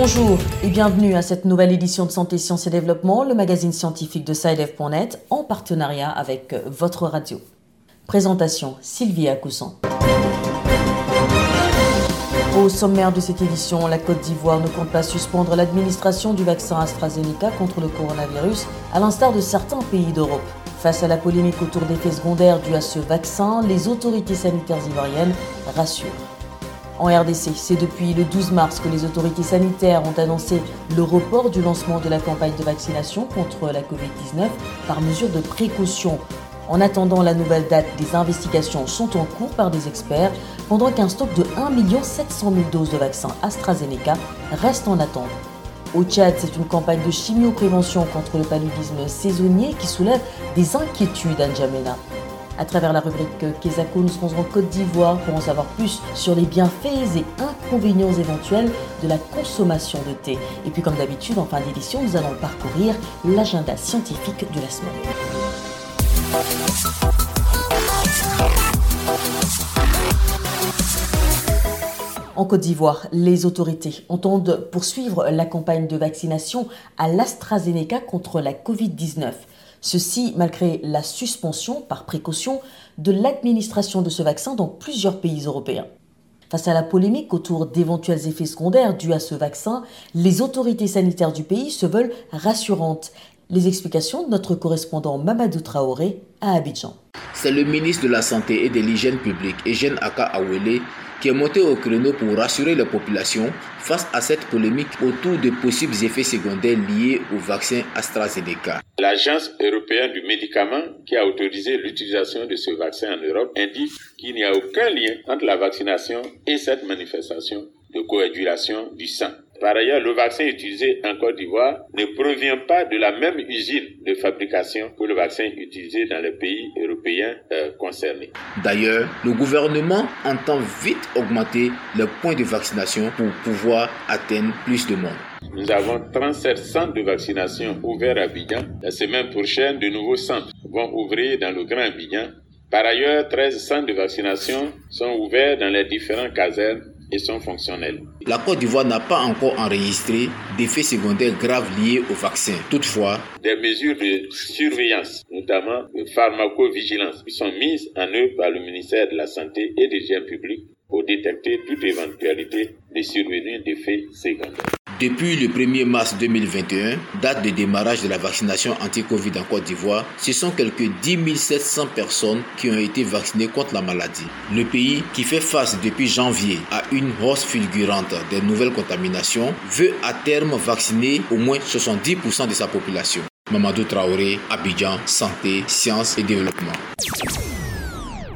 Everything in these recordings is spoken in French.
Bonjour et bienvenue à cette nouvelle édition de Santé, Sciences et Développement, le magazine scientifique de SciDev.net en partenariat avec votre radio. Présentation Sylvie Coussan. Au sommaire de cette édition, la Côte d'Ivoire ne compte pas suspendre l'administration du vaccin AstraZeneca contre le coronavirus, à l'instar de certains pays d'Europe. Face à la polémique autour d'effets secondaires dus à ce vaccin, les autorités sanitaires ivoiriennes rassurent. En RDC, c'est depuis le 12 mars que les autorités sanitaires ont annoncé le report du lancement de la campagne de vaccination contre la Covid-19 par mesure de précaution. En attendant la nouvelle date, des investigations sont en cours par des experts, pendant qu'un stock de 1 700 000 doses de vaccin AstraZeneca reste en attente. Au Tchad, c'est une campagne de chimioprévention contre le paludisme saisonnier qui soulève des inquiétudes à N'Djamena. À travers la rubrique Kesako, nous serons en Côte d'Ivoire pour en savoir plus sur les bienfaits et inconvénients éventuels de la consommation de thé. Et puis comme d'habitude, en fin d'édition, nous allons parcourir l'agenda scientifique de la semaine. En Côte d'Ivoire, les autorités entendent poursuivre la campagne de vaccination à l'AstraZeneca contre la Covid-19. Ceci malgré la suspension, par précaution, de l'administration de ce vaccin dans plusieurs pays européens. Face à la polémique autour d'éventuels effets secondaires dus à ce vaccin, les autorités sanitaires du pays se veulent rassurantes. Les explications de notre correspondant Mamadou Traoré à Abidjan. C'est le ministre de la Santé et de l'Hygiène publique, Eugène Aka Awele, qui est monté au créneau pour rassurer la population face à cette polémique autour de possibles effets secondaires liés au vaccin AstraZeneca. L'Agence européenne du médicament qui a autorisé l'utilisation de ce vaccin en Europe indique qu'il n'y a aucun lien entre la vaccination et cette manifestation de coagulation du sang. Par ailleurs, le vaccin utilisé en Côte d'Ivoire ne provient pas de la même usine de fabrication que le vaccin utilisé dans les pays européens euh, concernés. D'ailleurs, le gouvernement entend vite augmenter le point de vaccination pour pouvoir atteindre plus de monde. Nous avons 37 centres de vaccination ouverts à Abidjan. La semaine prochaine, de nouveaux centres vont ouvrir dans le Grand Abidjan. Par ailleurs, 13 centres de vaccination sont ouverts dans les différents casernes et sont fonctionnels. La Côte d'Ivoire n'a pas encore enregistré d'effets secondaires graves liés au vaccin. Toutefois, des mesures de surveillance, notamment de pharmacovigilance, sont mises en œuvre par le ministère de la Santé et des Hygiène publique pour détecter toute éventualité de survenue d'effets secondaires. Depuis le 1er mars 2021, date de démarrage de la vaccination anti-Covid en Côte d'Ivoire, ce sont quelques 10 700 personnes qui ont été vaccinées contre la maladie. Le pays, qui fait face depuis janvier à une hausse fulgurante des nouvelles contaminations, veut à terme vacciner au moins 70% de sa population. Mamadou Traoré, Abidjan, Santé, Sciences et Développement.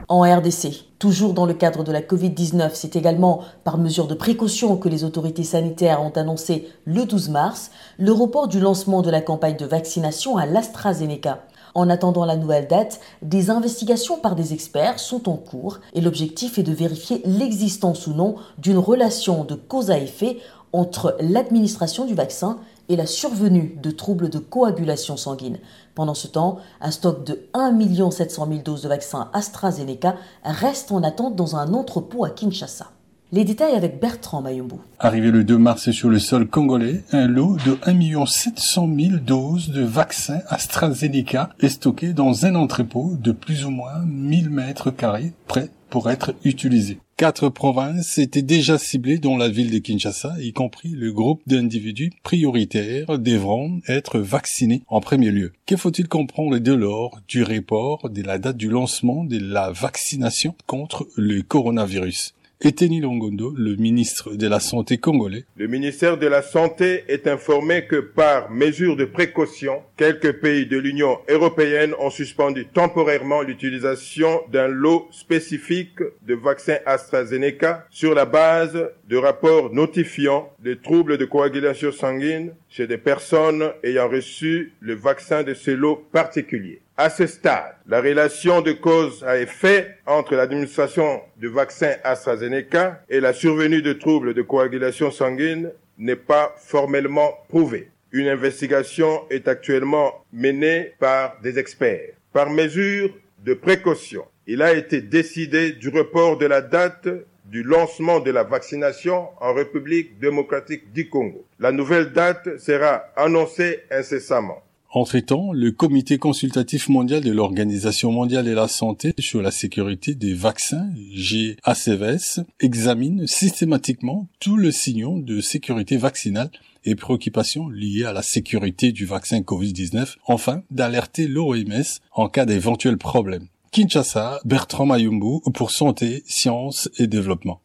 En RDC, Toujours dans le cadre de la Covid-19, c'est également par mesure de précaution que les autorités sanitaires ont annoncé le 12 mars le report du lancement de la campagne de vaccination à l'AstraZeneca. En attendant la nouvelle date, des investigations par des experts sont en cours et l'objectif est de vérifier l'existence ou non d'une relation de cause à effet entre l'administration du vaccin et la survenue de troubles de coagulation sanguine. Pendant ce temps, un stock de 1 700 000 doses de vaccin AstraZeneca reste en attente dans un entrepôt à Kinshasa. Les détails avec Bertrand Mayumbu. Arrivé le 2 mars sur le sol congolais, un lot de 1 700 000 doses de vaccin AstraZeneca est stocké dans un entrepôt de plus ou moins 1000 mètres carrés prêt pour être utilisé. Quatre provinces étaient déjà ciblées dans la ville de Kinshasa, y compris le groupe d'individus prioritaires devront être vaccinés en premier lieu. Que faut-il comprendre de lors du report de la date du lancement de la vaccination contre le coronavirus? Eteni Longondo, le ministre de la Santé congolais. Le ministère de la Santé est informé que par mesure de précaution, quelques pays de l'Union européenne ont suspendu temporairement l'utilisation d'un lot spécifique de vaccins AstraZeneca sur la base de rapports notifiant des troubles de coagulation sanguine chez des personnes ayant reçu le vaccin de ce lot particulier. À ce stade, la relation de cause à effet entre l'administration du vaccin AstraZeneca et la survenue de troubles de coagulation sanguine n'est pas formellement prouvée. Une investigation est actuellement menée par des experts. Par mesure de précaution, il a été décidé du report de la date du lancement de la vaccination en République démocratique du Congo. La nouvelle date sera annoncée incessamment. Entre-temps, le Comité consultatif mondial de l'Organisation mondiale de la santé sur la sécurité des vaccins, GACVS, examine systématiquement tous les signaux de sécurité vaccinale et préoccupations liées à la sécurité du vaccin Covid-19, enfin d'alerter l'OMS en cas d'éventuels problèmes. Kinshasa, Bertrand Mayumbu pour Santé, Sciences et Développement.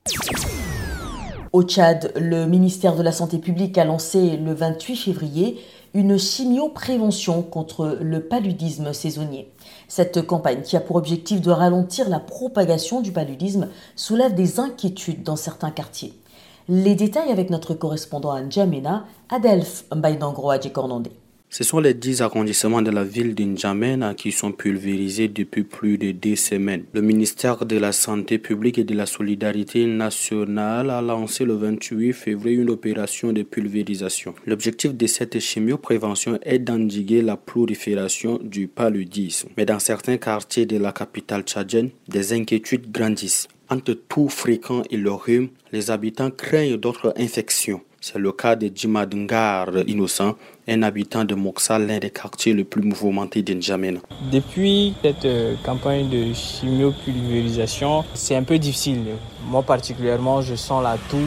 Au Tchad, le ministère de la Santé publique a lancé le 28 février une chimioprévention contre le paludisme saisonnier. Cette campagne, qui a pour objectif de ralentir la propagation du paludisme, soulève des inquiétudes dans certains quartiers. Les détails avec notre correspondant à N'Djamena, Adelph Mbaïdangro Adjekornandé. Ce sont les dix arrondissements de la ville d'Injamena qui sont pulvérisés depuis plus de deux semaines. Le ministère de la Santé publique et de la Solidarité nationale a lancé le 28 février une opération de pulvérisation. L'objectif de cette chimioprévention est d'endiguer la prolifération du paludisme. Mais dans certains quartiers de la capitale tchadienne, des inquiétudes grandissent. Entre tout fréquent et le rhume, les habitants craignent d'autres infections. C'est le cas de Djimadngar Innocent, un habitant de Moxa, l'un des quartiers les plus mouvementés d'Injamena. Depuis cette euh, campagne de chimiopulvérisation, c'est un peu difficile. Moi particulièrement, je sens la toux,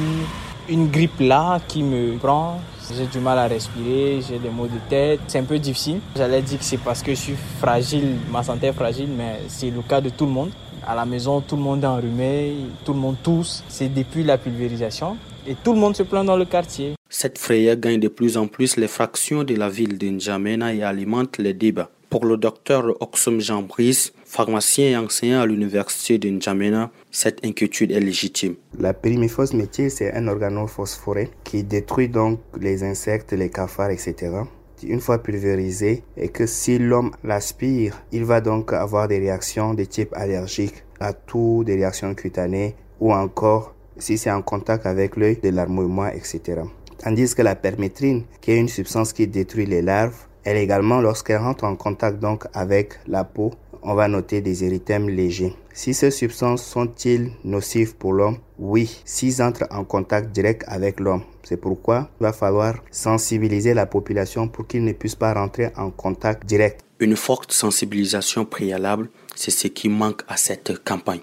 une grippe là qui me prend. J'ai du mal à respirer, j'ai des maux de tête. C'est un peu difficile. J'allais dire que c'est parce que je suis fragile, ma santé est fragile, mais c'est le cas de tout le monde. À la maison, tout le monde est enrhumé, tout le monde tousse. C'est depuis la pulvérisation et tout le monde se plaint dans le quartier. Cette frayeur gagne de plus en plus les fractions de la ville d'Injamena et alimente les débats. Pour le docteur Oxum Jean Brice, pharmacien et enseignant à l'université d'Injamena, cette inquiétude est légitime. La pyrimifos méthyle, c'est un organophosphoré qui détruit donc les insectes, les cafards, etc. Une fois pulvérisé, et que si l'homme l'aspire, il va donc avoir des réactions de type allergique, à tout, des réactions cutanées ou encore si c'est en contact avec l'œil, de l'armouillement, etc. Tandis que la permétrine, qui est une substance qui détruit les larves, elle également, lorsqu'elle rentre en contact donc avec la peau, on va noter des érythèmes légers. Si ces substances sont-ils nocives pour l'homme? Oui, s'ils entrent en contact direct avec l'homme. C'est pourquoi il va falloir sensibiliser la population pour qu'ils ne puissent pas rentrer en contact direct. Une forte sensibilisation préalable, c'est ce qui manque à cette campagne.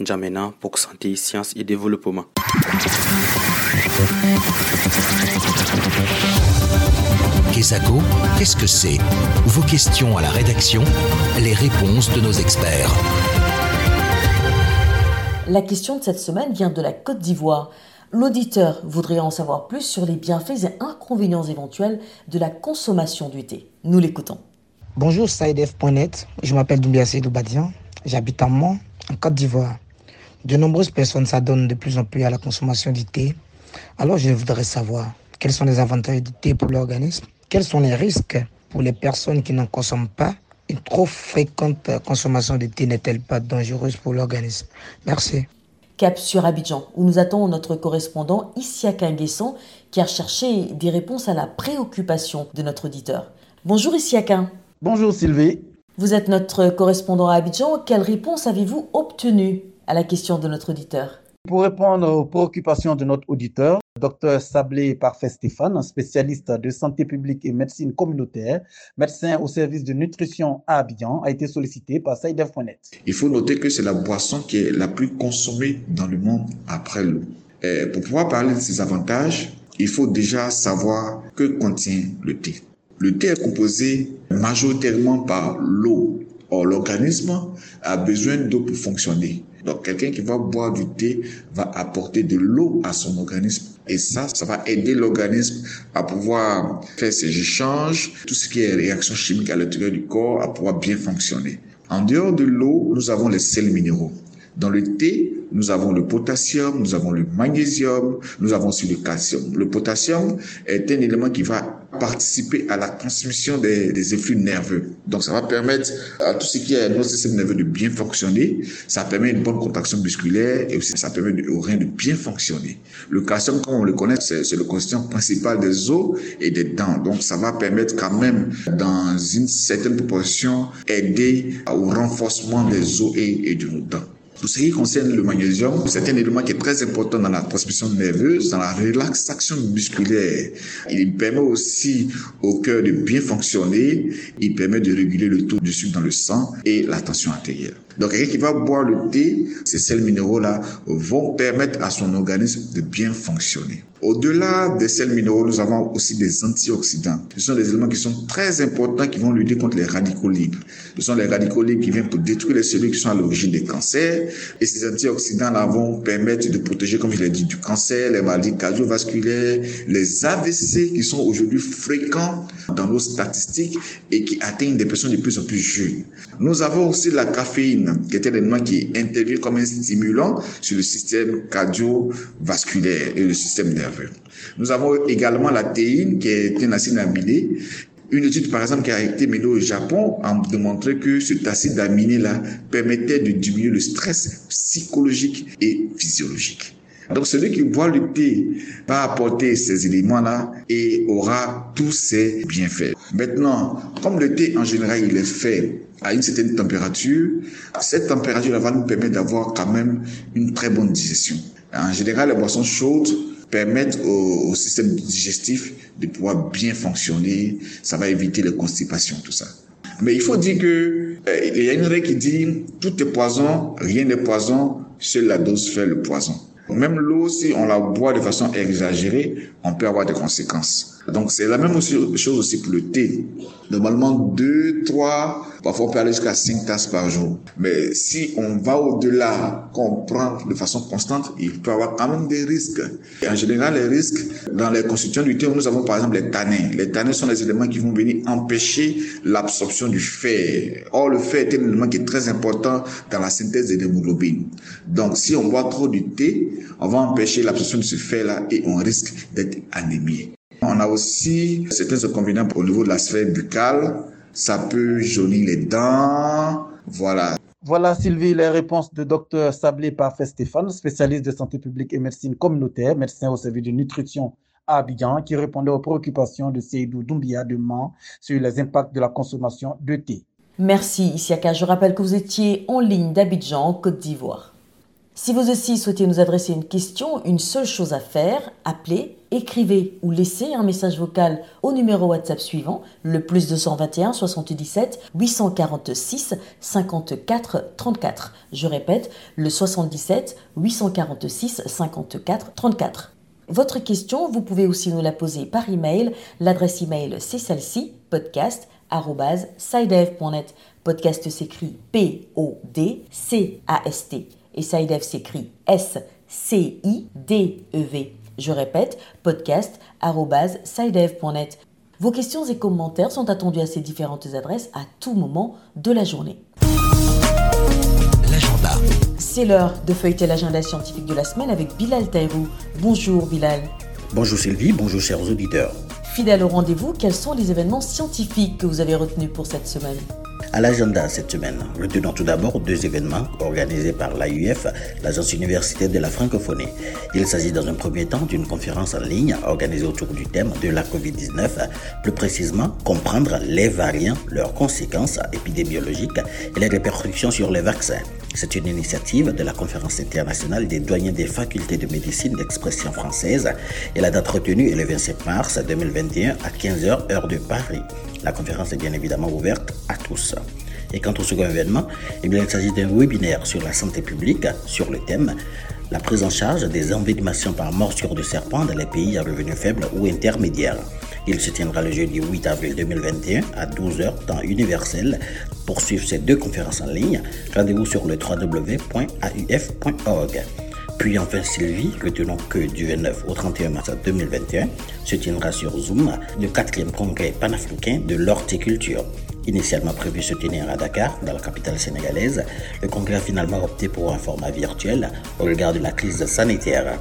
N'Djamena pour santé, sciences et développement. Kesako, qu'est-ce que c'est Vos questions à la rédaction, les réponses de nos experts. La question de cette semaine vient de la Côte d'Ivoire. L'auditeur voudrait en savoir plus sur les bienfaits et inconvénients éventuels de la consommation du thé. Nous l'écoutons. Bonjour, Saïdef.net. Je m'appelle Doumbia Seydou Badian. J'habite en Mont, en Côte d'Ivoire. De nombreuses personnes s'adonnent de plus en plus à la consommation du thé. Alors je voudrais savoir quels sont les avantages du thé pour l'organisme, quels sont les risques pour les personnes qui n'en consomment pas. Une trop fréquente consommation de thé n'est-elle pas dangereuse pour l'organisme? Merci. Cap sur Abidjan, où nous attend notre correspondant Issiaka Nguesson, qui a cherché des réponses à la préoccupation de notre auditeur. Bonjour Issiaka. Bonjour Sylvie. Vous êtes notre correspondant à Abidjan. Quelle réponse avez-vous obtenue à la question de notre auditeur? Pour répondre aux préoccupations de notre auditeur, Dr Sablé Parfait Stéphane, spécialiste de santé publique et médecine communautaire, médecin au service de nutrition à Abidjan, a été sollicité par Saïdef.net. Il faut noter que c'est la boisson qui est la plus consommée dans le monde après l'eau. Pour pouvoir parler de ses avantages, il faut déjà savoir que contient le thé. Le thé est composé majoritairement par l'eau. Or, l'organisme a besoin d'eau pour fonctionner. Donc, quelqu'un qui va boire du thé va apporter de l'eau à son organisme. Et ça, ça va aider l'organisme à pouvoir faire ses échanges, tout ce qui est réaction chimique à l'intérieur du corps, à pouvoir bien fonctionner. En dehors de l'eau, nous avons les sels minéraux. Dans le thé, nous avons le potassium, nous avons le magnésium, nous avons aussi le calcium. Le potassium est un élément qui va participer à la transmission des, des effluves nerveux. Donc ça va permettre à tout ce qui est notre système nerveux de bien fonctionner. Ça permet une bonne contraction musculaire et aussi ça permet aux reins de bien fonctionner. Le calcium, comme on le connaît, c'est le constituant principal des os et des dents. Donc ça va permettre quand même, dans une certaine proportion, aider au renforcement des os et, et de nos dents. Pour ce qui concerne le magnésium, c'est un élément qui est très important dans la transmission nerveuse, dans la relaxation musculaire. Il permet aussi au cœur de bien fonctionner. Il permet de réguler le taux de sucre dans le sang et la tension artérielle. Donc, quelqu'un qui va boire le thé, ces sels minéraux-là vont permettre à son organisme de bien fonctionner. Au-delà des sels minéraux, nous avons aussi des antioxydants. Ce sont des éléments qui sont très importants qui vont lutter contre les radicaux libres. Ce sont les radicaux libres qui viennent pour détruire les cellules qui sont à l'origine des cancers. Et ces antioxydants-là vont permettre de protéger, comme je l'ai dit, du cancer, les maladies cardiovasculaires, les AVC qui sont aujourd'hui fréquents dans nos statistiques et qui atteignent des personnes de plus en plus jeunes. Nous avons aussi la caféine, qui est un élément qui intervient comme un stimulant sur le système cardiovasculaire et le système nerveux. Nous avons également la théine, qui est un acide aminé. Une étude, par exemple, qui a été menée au Japon a démontré que cet acide aminé-là permettait de diminuer le stress psychologique et physiologique. Donc celui qui boit le thé va apporter ces éléments-là et aura tous ces bienfaits. Maintenant, comme le thé en général il est fait à une certaine température, cette température va nous permettre d'avoir quand même une très bonne digestion. En général, les boissons chaudes permettre au, système digestif de pouvoir bien fonctionner. Ça va éviter les constipations, tout ça. Mais il faut dire que euh, il y a une règle qui dit tout est poison, rien n'est poison, seule la dose fait le poison. Même l'eau, si on la boit de façon exagérée, on peut avoir des conséquences. Donc c'est la même chose aussi pour le thé. Normalement, deux, trois, parfois on peut aller jusqu'à cinq tasses par jour. Mais si on va au-delà, qu'on prend de façon constante, il peut y avoir quand même des risques. Et en général, les risques, dans les constituants du thé, nous avons par exemple les tanins. Les tanins sont les éléments qui vont venir empêcher l'absorption du fer. Or, le fer est un élément qui est très important dans la synthèse des hémoglobines. Donc, si on boit trop du thé, on va empêcher l'absorption de ce fer-là et on risque d'être anémié. On a aussi certains inconvénients au niveau de la sphère buccale. Ça peut jaunir les dents. Voilà. Voilà, Sylvie, les réponses de Dr Sablé Parfait Stéphane, spécialiste de santé publique et médecine communautaire, médecin au service de nutrition à Abidjan, qui répondait aux préoccupations de Seydou Doumbia de Mans sur les impacts de la consommation de thé. Merci, Isiaka. Je rappelle que vous étiez en ligne d'Abidjan, en Côte d'Ivoire. Si vous aussi souhaitez nous adresser une question, une seule chose à faire, appelez, écrivez ou laissez un message vocal au numéro WhatsApp suivant, le plus 221 77 846 54 34. Je répète, le 77 846 54 34. Votre question, vous pouvez aussi nous la poser par email. L'adresse email c'est celle-ci, podcast.sidev.net. Podcast s'écrit P-O-D-C-A-S-T et SciDev s'écrit S-C-I-D-E-V. Je répète, podcast.sidev.net. Vos questions et commentaires sont attendus à ces différentes adresses à tout moment de la journée. L'agenda. C'est l'heure de feuilleter l'agenda scientifique de la semaine avec Bilal Taïrou. Bonjour Bilal. Bonjour Sylvie, bonjour chers auditeurs. Fidèle au rendez-vous, quels sont les événements scientifiques que vous avez retenus pour cette semaine? À l'agenda cette semaine, retenons tout d'abord deux événements organisés par l'AUF, l'Agence universitaire de la francophonie. Il s'agit dans un premier temps d'une conférence en ligne organisée autour du thème de la COVID-19, plus précisément comprendre les variants, leurs conséquences épidémiologiques et les répercussions sur les vaccins. C'est une initiative de la conférence internationale des doyens des facultés de médecine d'expression française et la date retenue est le 27 mars 2021 à 15h heure de Paris. La conférence est bien évidemment ouverte à tous. Et quant au second événement, eh il s'agit d'un webinaire sur la santé publique sur le thème la prise en charge des envenimations par morsure de serpent dans les pays à revenus faibles ou intermédiaires. Il se tiendra le jeudi 8 avril 2021 à 12h temps universel. Pour suivre ces deux conférences en ligne, rendez-vous sur le www.auf.org. Puis enfin Sylvie, retenons que du 29 au 31 mars 2021 se tiendra sur Zoom le quatrième congrès panafricain de l'horticulture. Initialement prévu se tenir à Dakar, dans la capitale sénégalaise, le congrès a finalement opté pour un format virtuel au regard de la crise sanitaire.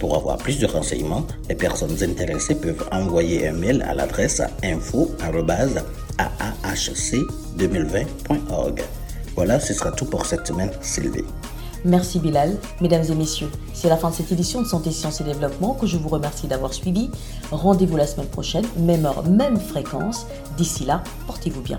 Pour avoir plus de renseignements, les personnes intéressées peuvent envoyer un mail à l'adresse info.aahc2020.org. Voilà, ce sera tout pour cette semaine, Sylvie. Merci Bilal. Mesdames et messieurs, c'est la fin de cette édition de Santé, Sciences et Développement que je vous remercie d'avoir suivi. Rendez-vous la semaine prochaine, même heure, même fréquence. D'ici là, portez-vous bien.